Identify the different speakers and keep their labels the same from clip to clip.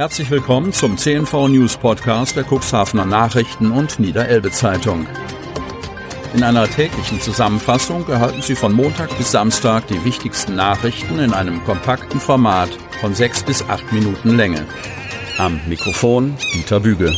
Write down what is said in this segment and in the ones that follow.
Speaker 1: Herzlich willkommen zum CNV News Podcast der Cuxhavener Nachrichten und Niederelbe Zeitung. In einer täglichen Zusammenfassung erhalten Sie von Montag bis Samstag die wichtigsten Nachrichten in einem kompakten Format von sechs bis acht Minuten Länge. Am Mikrofon Dieter Büge.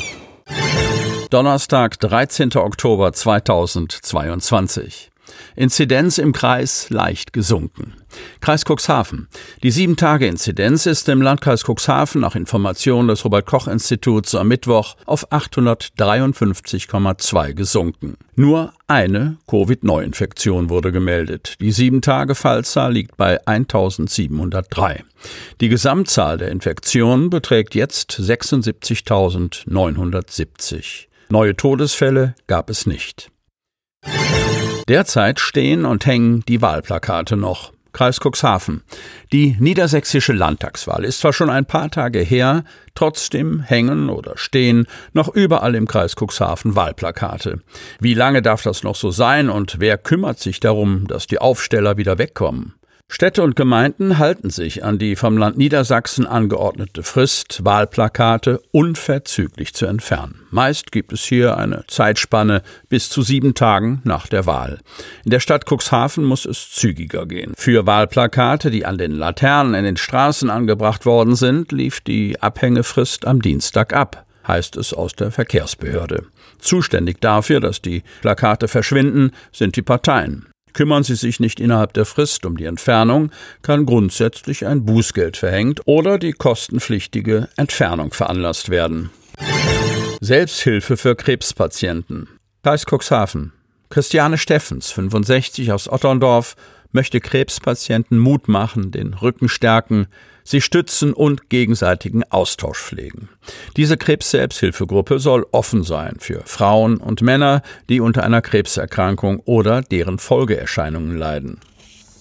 Speaker 1: Donnerstag, 13. Oktober 2022. Inzidenz im Kreis leicht gesunken. Kreis Cuxhaven. Die Sieben-Tage-Inzidenz ist im Landkreis Cuxhaven nach Informationen des Robert-Koch-Instituts am Mittwoch auf 853,2 gesunken. Nur eine Covid-9-Infektion wurde gemeldet. Die Sieben-Tage-Fallzahl liegt bei 1703. Die Gesamtzahl der Infektionen beträgt jetzt 76.970. Neue Todesfälle gab es nicht. Derzeit stehen und hängen die Wahlplakate noch. Kreis Cuxhaven. Die niedersächsische Landtagswahl ist zwar schon ein paar Tage her, trotzdem hängen oder stehen noch überall im Kreis Cuxhaven Wahlplakate. Wie lange darf das noch so sein und wer kümmert sich darum, dass die Aufsteller wieder wegkommen? Städte und Gemeinden halten sich an die vom Land Niedersachsen angeordnete Frist, Wahlplakate unverzüglich zu entfernen. Meist gibt es hier eine Zeitspanne bis zu sieben Tagen nach der Wahl. In der Stadt Cuxhaven muss es zügiger gehen. Für Wahlplakate, die an den Laternen in den Straßen angebracht worden sind, lief die Abhängefrist am Dienstag ab heißt es aus der Verkehrsbehörde. Zuständig dafür, dass die Plakate verschwinden, sind die Parteien. Kümmern sie sich nicht innerhalb der Frist um die Entfernung, kann grundsätzlich ein Bußgeld verhängt oder die kostenpflichtige Entfernung veranlasst werden. Selbsthilfe für Krebspatienten. Kreis Cuxhaven. Christiane Steffens, 65 aus Otterndorf, möchte Krebspatienten Mut machen, den Rücken stärken, sie stützen und gegenseitigen Austausch pflegen. Diese Krebs-Selbsthilfegruppe soll offen sein für Frauen und Männer, die unter einer Krebserkrankung oder deren Folgeerscheinungen leiden.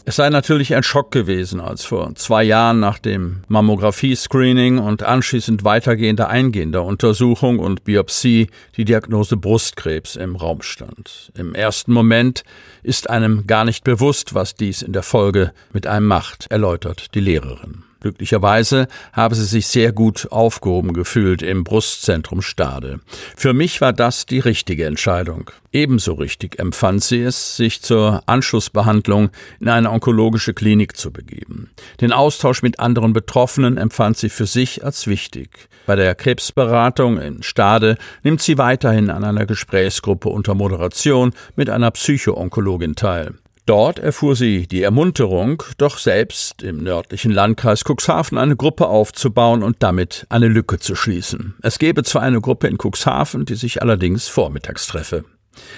Speaker 1: Es sei natürlich ein Schock gewesen, als vor zwei Jahren nach dem Mammographie-Screening und anschließend weitergehender eingehender Untersuchung und Biopsie die Diagnose Brustkrebs im Raum stand. Im ersten Moment ist einem gar nicht bewusst, was dies in der Folge mit einem macht, erläutert die Lehrerin. Glücklicherweise habe sie sich sehr gut aufgehoben gefühlt im Brustzentrum Stade. Für mich war das die richtige Entscheidung. Ebenso richtig empfand sie es, sich zur Anschlussbehandlung in eine onkologische Klinik zu begeben. Den Austausch mit anderen Betroffenen empfand sie für sich als wichtig. Bei der Krebsberatung in Stade nimmt sie weiterhin an einer Gesprächsgruppe unter Moderation mit einer Psychoonkologin teil. Dort erfuhr sie die Ermunterung, doch selbst im nördlichen Landkreis Cuxhaven eine Gruppe aufzubauen und damit eine Lücke zu schließen. Es gebe zwar eine Gruppe in Cuxhaven, die sich allerdings vormittags treffe.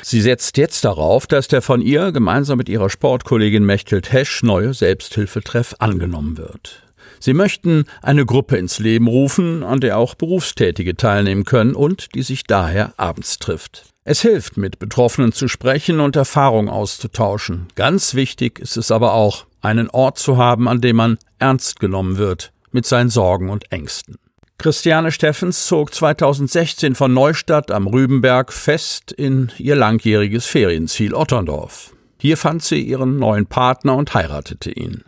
Speaker 1: Sie setzt jetzt darauf, dass der von ihr gemeinsam mit ihrer Sportkollegin Mechthild Hesch neue Selbsthilfetreff angenommen wird. Sie möchten eine Gruppe ins Leben rufen, an der auch Berufstätige teilnehmen können und die sich daher abends trifft. Es hilft, mit Betroffenen zu sprechen und Erfahrung auszutauschen. Ganz wichtig ist es aber auch, einen Ort zu haben, an dem man ernst genommen wird mit seinen Sorgen und Ängsten. Christiane Steffens zog 2016 von Neustadt am Rübenberg fest in ihr langjähriges Ferienziel Otterndorf. Hier fand sie ihren neuen Partner und heiratete ihn.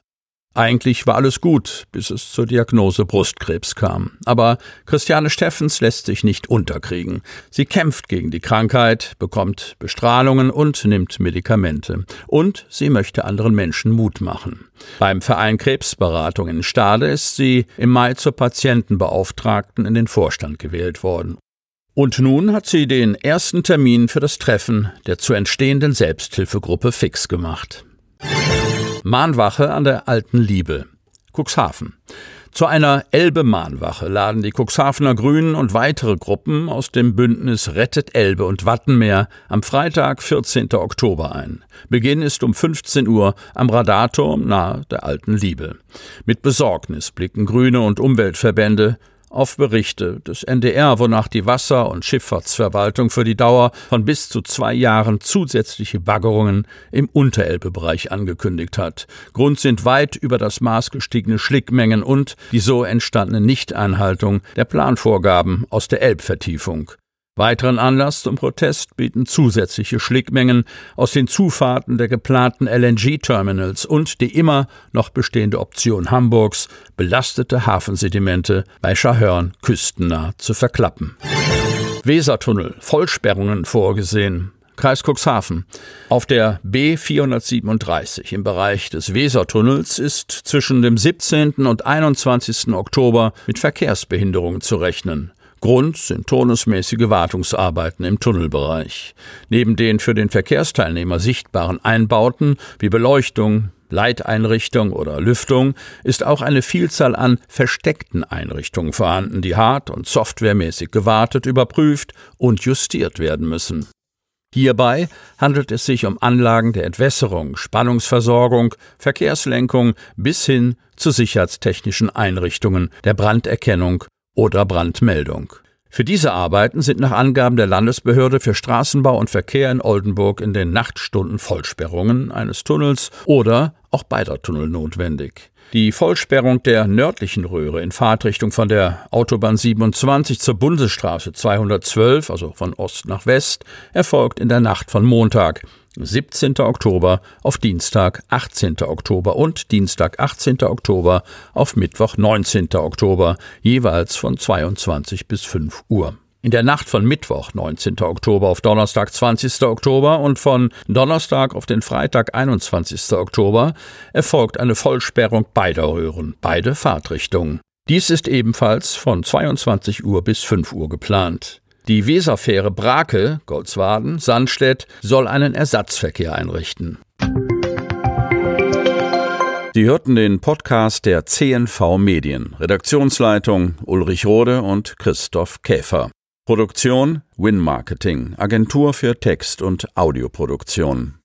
Speaker 1: Eigentlich war alles gut, bis es zur Diagnose Brustkrebs kam. Aber Christiane Steffens lässt sich nicht unterkriegen. Sie kämpft gegen die Krankheit, bekommt Bestrahlungen und nimmt Medikamente. Und sie möchte anderen Menschen Mut machen. Beim Verein Krebsberatung in Stade ist sie im Mai zur Patientenbeauftragten in den Vorstand gewählt worden. Und nun hat sie den ersten Termin für das Treffen der zu entstehenden Selbsthilfegruppe fix gemacht. Mahnwache an der Alten Liebe. Cuxhaven. Zu einer Elbe-Mahnwache laden die Cuxhavener Grünen und weitere Gruppen aus dem Bündnis Rettet Elbe und Wattenmeer am Freitag, 14. Oktober ein. Beginn ist um 15 Uhr am Radarturm nahe der Alten Liebe. Mit Besorgnis blicken Grüne und Umweltverbände auf Berichte des NDR, wonach die Wasser- und Schifffahrtsverwaltung für die Dauer von bis zu zwei Jahren zusätzliche Baggerungen im Unterelbebereich angekündigt hat. Grund sind weit über das Maß gestiegene Schlickmengen und die so entstandene Nichteinhaltung der Planvorgaben aus der Elbvertiefung. Weiteren Anlass zum Protest bieten zusätzliche Schlickmengen aus den Zufahrten der geplanten LNG-Terminals und die immer noch bestehende Option Hamburgs, belastete Hafensedimente bei Schahörn küstennah zu verklappen. Wesertunnel, Vollsperrungen vorgesehen. Kreis Cuxhaven. Auf der B437 im Bereich des Wesertunnels ist zwischen dem 17. und 21. Oktober mit Verkehrsbehinderungen zu rechnen. Grund sind turnusmäßige Wartungsarbeiten im Tunnelbereich. Neben den für den Verkehrsteilnehmer sichtbaren Einbauten wie Beleuchtung, Leiteinrichtung oder Lüftung ist auch eine Vielzahl an versteckten Einrichtungen vorhanden, die hard- und softwaremäßig gewartet, überprüft und justiert werden müssen. Hierbei handelt es sich um Anlagen der Entwässerung, Spannungsversorgung, Verkehrslenkung bis hin zu sicherheitstechnischen Einrichtungen der Branderkennung oder Brandmeldung. Für diese Arbeiten sind nach Angaben der Landesbehörde für Straßenbau und Verkehr in Oldenburg in den Nachtstunden Vollsperrungen eines Tunnels oder auch beider Tunnel notwendig. Die Vollsperrung der nördlichen Röhre in Fahrtrichtung von der Autobahn 27 zur Bundesstraße 212, also von Ost nach West, erfolgt in der Nacht von Montag, 17. Oktober auf Dienstag 18. Oktober und Dienstag 18. Oktober auf Mittwoch 19. Oktober, jeweils von 22 bis 5 Uhr. In der Nacht von Mittwoch 19. Oktober auf Donnerstag 20. Oktober und von Donnerstag auf den Freitag 21. Oktober erfolgt eine Vollsperrung beider Röhren, beide Fahrtrichtungen. Dies ist ebenfalls von 22 Uhr bis 5 Uhr geplant. Die Weserfähre Brake, Goldswaden, Sandstedt soll einen Ersatzverkehr einrichten. Sie hörten den Podcast der CNV Medien. Redaktionsleitung Ulrich Rode und Christoph Käfer. Produktion Win Marketing, Agentur für Text- und Audioproduktion.